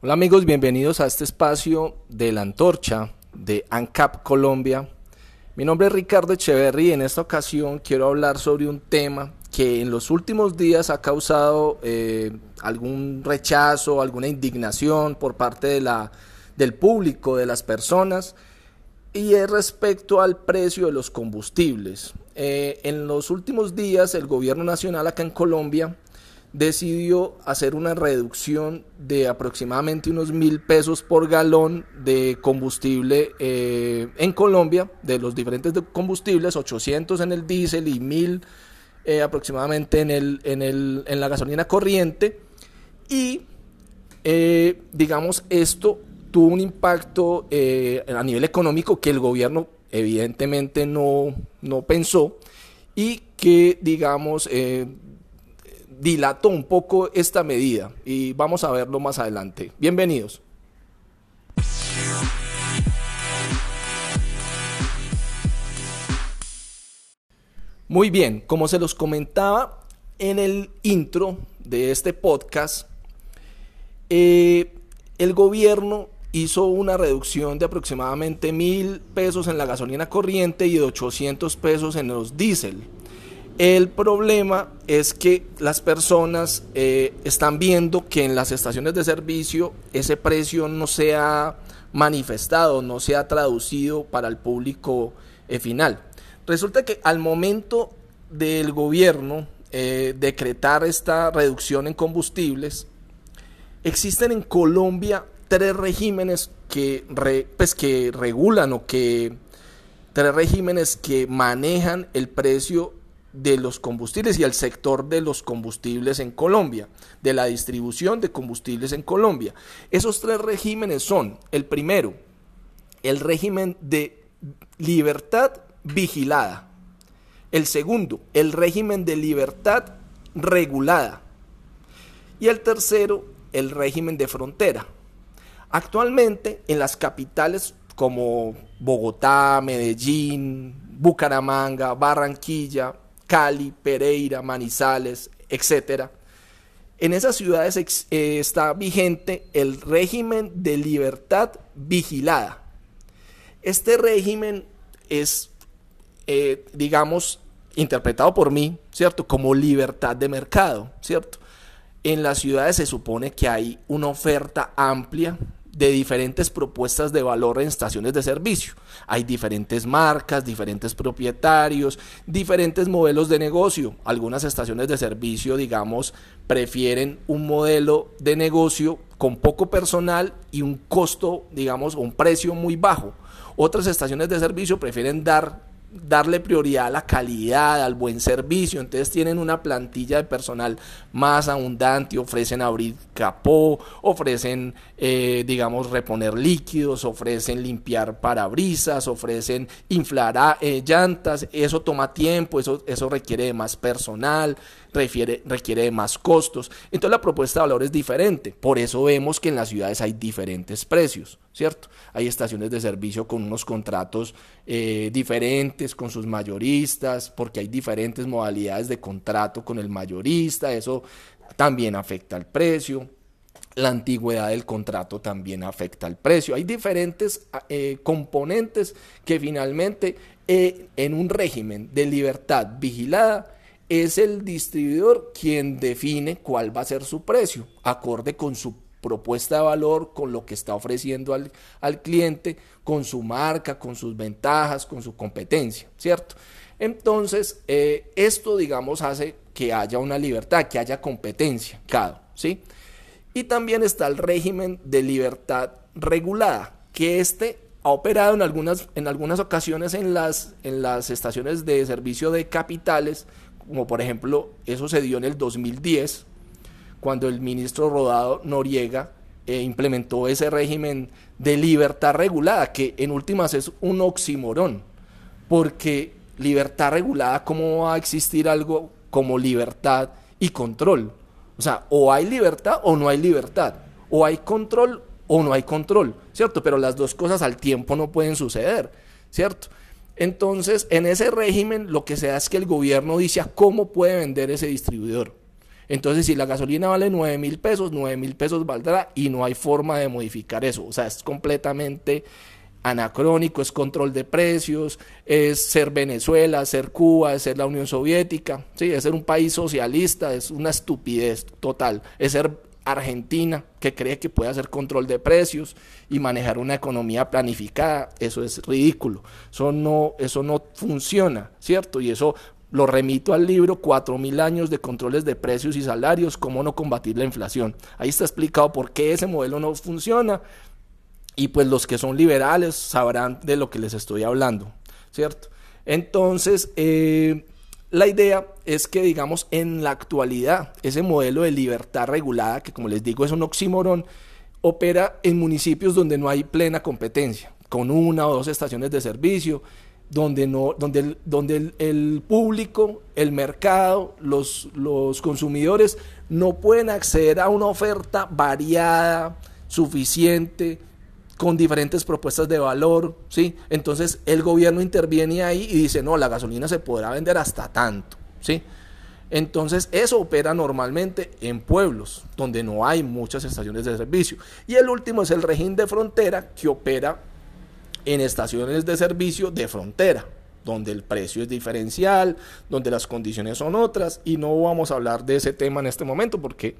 Hola amigos, bienvenidos a este espacio de la antorcha de ANCAP Colombia. Mi nombre es Ricardo Echeverry y en esta ocasión quiero hablar sobre un tema que en los últimos días ha causado eh, algún rechazo, alguna indignación por parte de la, del público, de las personas, y es respecto al precio de los combustibles. Eh, en los últimos días el gobierno nacional acá en Colombia decidió hacer una reducción de aproximadamente unos mil pesos por galón de combustible eh, en Colombia, de los diferentes combustibles, 800 en el diésel y 1000 eh, aproximadamente en, el, en, el, en la gasolina corriente. Y eh, digamos, esto tuvo un impacto a nivel económico que el gobierno evidentemente no, no pensó y que, digamos, dilató un poco esta medida y vamos a verlo más adelante. Bienvenidos. Muy bien, como se los comentaba en el intro de este podcast, eh, el gobierno hizo una reducción de aproximadamente mil pesos en la gasolina corriente y de 800 pesos en los diésel. El problema es que las personas eh, están viendo que en las estaciones de servicio ese precio no se ha manifestado, no se ha traducido para el público eh, final. Resulta que al momento del gobierno eh, decretar esta reducción en combustibles, existen en Colombia tres regímenes que, pues, que regulan o que tres regímenes que manejan el precio de los combustibles y el sector de los combustibles en Colombia, de la distribución de combustibles en Colombia. Esos tres regímenes son, el primero, el régimen de libertad vigilada. El segundo, el régimen de libertad regulada. Y el tercero, el régimen de frontera. Actualmente en las capitales como Bogotá, Medellín, Bucaramanga, Barranquilla, Cali, Pereira, Manizales, etc. En esas ciudades eh, está vigente el régimen de libertad vigilada. Este régimen es, eh, digamos, interpretado por mí, ¿cierto? Como libertad de mercado, ¿cierto? En las ciudades se supone que hay una oferta amplia de diferentes propuestas de valor en estaciones de servicio. Hay diferentes marcas, diferentes propietarios, diferentes modelos de negocio. Algunas estaciones de servicio, digamos, prefieren un modelo de negocio con poco personal y un costo, digamos, un precio muy bajo. Otras estaciones de servicio prefieren dar darle prioridad a la calidad, al buen servicio. Entonces tienen una plantilla de personal más abundante, ofrecen abrir capó, ofrecen, eh, digamos, reponer líquidos, ofrecen limpiar parabrisas, ofrecen inflar eh, llantas. Eso toma tiempo, eso, eso requiere de más personal, requiere, requiere de más costos. Entonces la propuesta de valor es diferente. Por eso vemos que en las ciudades hay diferentes precios, ¿cierto? Hay estaciones de servicio con unos contratos eh, diferentes con sus mayoristas, porque hay diferentes modalidades de contrato con el mayorista. Eso también afecta al precio. La antigüedad del contrato también afecta al precio. Hay diferentes eh, componentes que finalmente eh, en un régimen de libertad vigilada es el distribuidor quien define cuál va a ser su precio, acorde con su propuesta de valor, con lo que está ofreciendo al, al, cliente, con su marca, con sus ventajas, con su competencia, ¿cierto? Entonces, eh, esto, digamos, hace que haya una libertad, que haya competencia, claro, ¿sí? Y también está el régimen de libertad regulada, que este ha operado en algunas, en algunas ocasiones en las, en las estaciones de servicio de capitales, como por ejemplo eso se dio en el 2010, cuando el ministro Rodado Noriega eh, implementó ese régimen de libertad regulada, que en últimas es un oximorón, porque libertad regulada, ¿cómo va a existir algo como libertad y control? O sea, o hay libertad o no hay libertad, o hay control o no hay control, ¿cierto? Pero las dos cosas al tiempo no pueden suceder, ¿cierto? Entonces, en ese régimen lo que se da es que el gobierno dice a cómo puede vender ese distribuidor. Entonces, si la gasolina vale 9 mil pesos, 9 mil pesos valdrá y no hay forma de modificar eso. O sea, es completamente anacrónico, es control de precios, es ser Venezuela, ser Cuba, es ser la Unión Soviética, ¿sí? es ser un país socialista, es una estupidez total, es ser Argentina que cree que puede hacer control de precios y manejar una economía planificada, eso es ridículo, eso no, eso no funciona, ¿cierto? Y eso lo remito al libro Cuatro mil años de controles de precios y salarios, cómo no combatir la inflación. Ahí está explicado por qué ese modelo no funciona y pues los que son liberales sabrán de lo que les estoy hablando, ¿cierto? Entonces, eh, la idea es que, digamos, en la actualidad, ese modelo de libertad regulada, que como les digo es un oxímoron, opera en municipios donde no hay plena competencia, con una o dos estaciones de servicio, donde, no, donde, el, donde el, público, el mercado, los, los consumidores no pueden acceder a una oferta variada, suficiente, con diferentes propuestas de valor, ¿sí? Entonces el gobierno interviene ahí y dice, no, la gasolina se podrá vender hasta tanto, ¿sí? Entonces eso opera normalmente en pueblos donde no hay muchas estaciones de servicio. Y el último es el régimen de frontera que opera en estaciones de servicio de frontera, donde el precio es diferencial, donde las condiciones son otras y no vamos a hablar de ese tema en este momento porque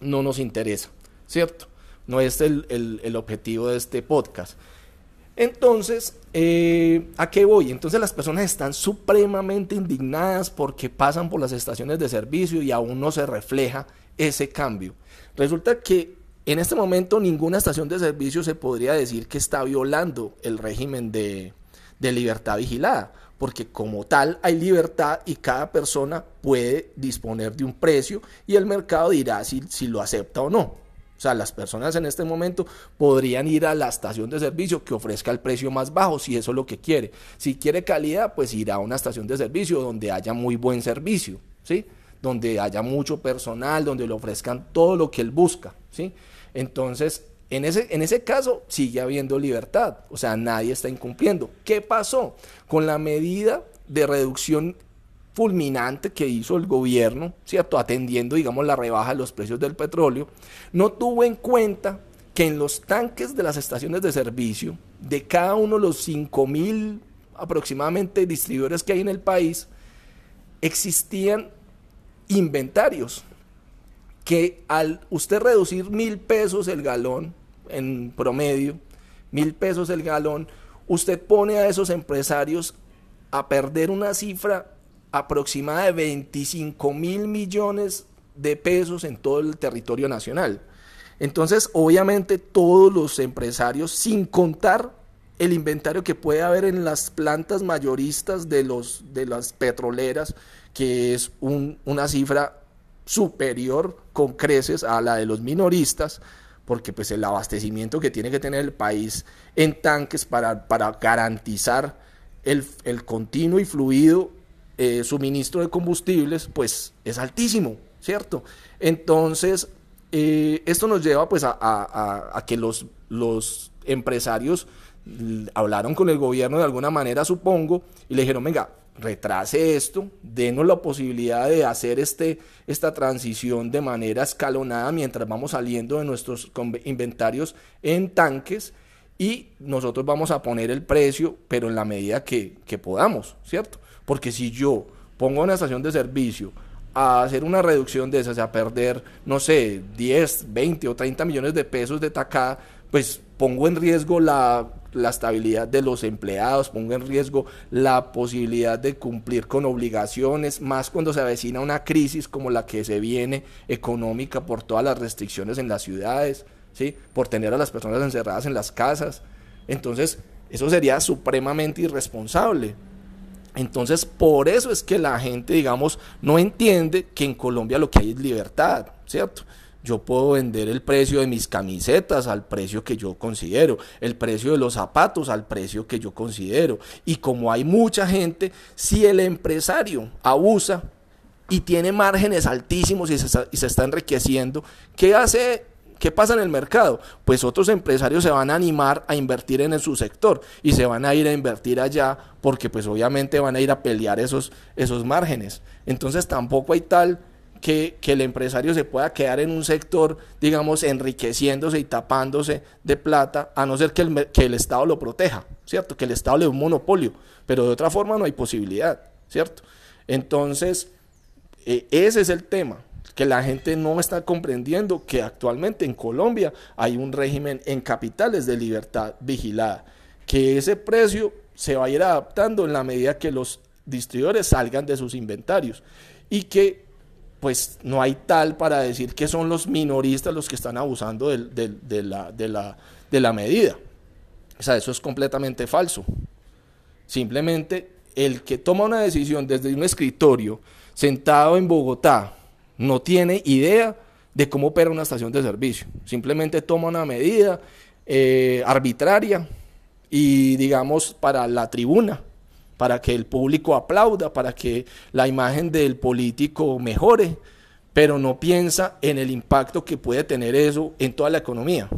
no nos interesa, ¿cierto? No es el, objetivo de este podcast. Entonces, eh, ¿a qué voy? Entonces las personas están supremamente indignadas porque pasan por las estaciones de servicio y aún no se refleja ese cambio. Resulta que en este momento ninguna estación de servicio se podría decir que está violando el régimen de, libertad vigilada, porque como tal hay libertad y cada persona puede disponer de un precio y el mercado dirá si, si lo acepta o no. O sea, las personas en este momento podrían ir a la estación de servicio que ofrezca el precio más bajo, si eso es lo que quiere. Si quiere calidad, pues irá a una estación de servicio donde haya muy buen servicio, ¿sí? Donde haya mucho personal, donde le ofrezcan todo lo que él busca, ¿sí? Entonces, en ese, en ese caso sigue habiendo libertad, o sea, nadie está incumpliendo. ¿Qué pasó? Con la medida de reducción fulminante que hizo el gobierno, ¿cierto? Atendiendo, digamos, la rebaja de los precios del petróleo, no tuvo en cuenta que en los tanques de las estaciones de servicio, de cada uno de los 5 mil aproximadamente distribuidores que hay en el país, existían inventarios que al usted reducir mil pesos el galón en promedio, mil pesos el galón, usted pone a esos empresarios a perder una cifra aproximada de 25 mil millones de pesos en todo el territorio nacional. Entonces, obviamente, todos los empresarios, sin contar el inventario que puede haber en las plantas mayoristas de, los, de las petroleras, que es una cifra superior con creces a la de los minoristas, porque pues el abastecimiento que tiene que tener el país en tanques para, para garantizar el, el continuo y fluido eh, suministro de combustibles, pues es altísimo, ¿cierto? Entonces, eh, esto nos lleva pues a, que los, los empresarios hablaron con el gobierno de alguna manera, supongo, y le dijeron, venga, retrase esto, denos la posibilidad de hacer este, esta transición de manera escalonada mientras vamos saliendo de nuestros inventarios en tanques y nosotros vamos a poner el precio, pero en la medida que, que podamos, ¿cierto? Porque si yo pongo una estación de servicio a hacer una reducción de esas, a perder, no sé, 10, 20 o 30 millones de pesos de tacada, pues pongo en riesgo la, la, estabilidad de los empleados, pongo en riesgo la posibilidad de cumplir con obligaciones, más cuando se avecina una crisis como la que se viene económica por todas las restricciones en las ciudades, ¿sí? por tener a las personas encerradas en las casas. Entonces, eso sería supremamente irresponsable. Entonces, por eso es que la gente, digamos, no entiende que en Colombia lo que hay es libertad, ¿cierto? Yo puedo vender el precio de mis camisetas al precio que yo considero, el precio de los zapatos al precio que yo considero. Y como hay mucha gente, si el empresario abusa y tiene márgenes altísimos y se está, y se está enriqueciendo, ¿qué hace ¿Qué pasa en el mercado? Pues otros empresarios se van a animar a invertir en su sector y se van a ir a invertir allá porque pues obviamente van a ir a pelear esos, esos márgenes. Entonces tampoco hay tal que, el empresario se pueda quedar en un sector, digamos, enriqueciéndose y tapándose de plata, a no ser que el, que el Estado lo proteja, ¿cierto? Que el Estado le dé un monopolio, pero de otra forma no hay posibilidad, ¿cierto? Entonces, eh, ese es el tema, que la gente no está comprendiendo que actualmente en Colombia hay un régimen en capitales de libertad vigilada, que ese precio se va a ir adaptando en la medida que los distribuidores salgan de sus inventarios y que pues no hay tal para decir que son los minoristas los que están abusando de, la, de la medida. O sea, eso es completamente falso. Simplemente el que toma una decisión desde un escritorio sentado en Bogotá no tiene idea de cómo opera una estación de servicio. Simplemente toma una medida eh, arbitraria y digamos para la tribuna para que el público aplauda, para que la imagen del político mejore, pero no piensa en el impacto que puede tener eso en toda la economía.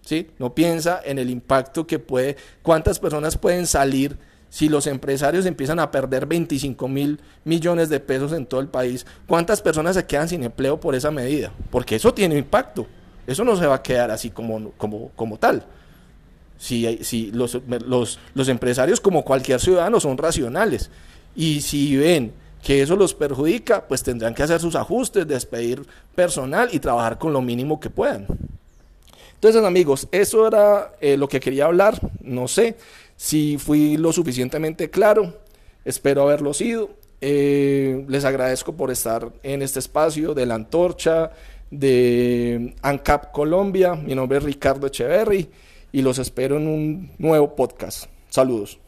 ¿Sí? No piensa en el impacto que puede, cuántas personas pueden salir si los empresarios empiezan a perder 25 mil millones de pesos en todo el país, ¿cuántas personas se quedan sin empleo por esa medida? Porque eso tiene impacto. Eso no se va a quedar así como, como, como tal. Si, si los, empresarios, como cualquier ciudadano, son racionales. Y si ven que eso los perjudica, pues tendrán que hacer sus ajustes, despedir personal y trabajar con lo mínimo que puedan. Entonces, amigos, eso era eh, lo que quería hablar. No sé si fui lo suficientemente claro. Espero haberlo sido. Eh, les agradezco por estar en este espacio de la antorcha de ANCAP Colombia. Mi nombre es Ricardo Echeverry y los espero en un nuevo podcast. Saludos.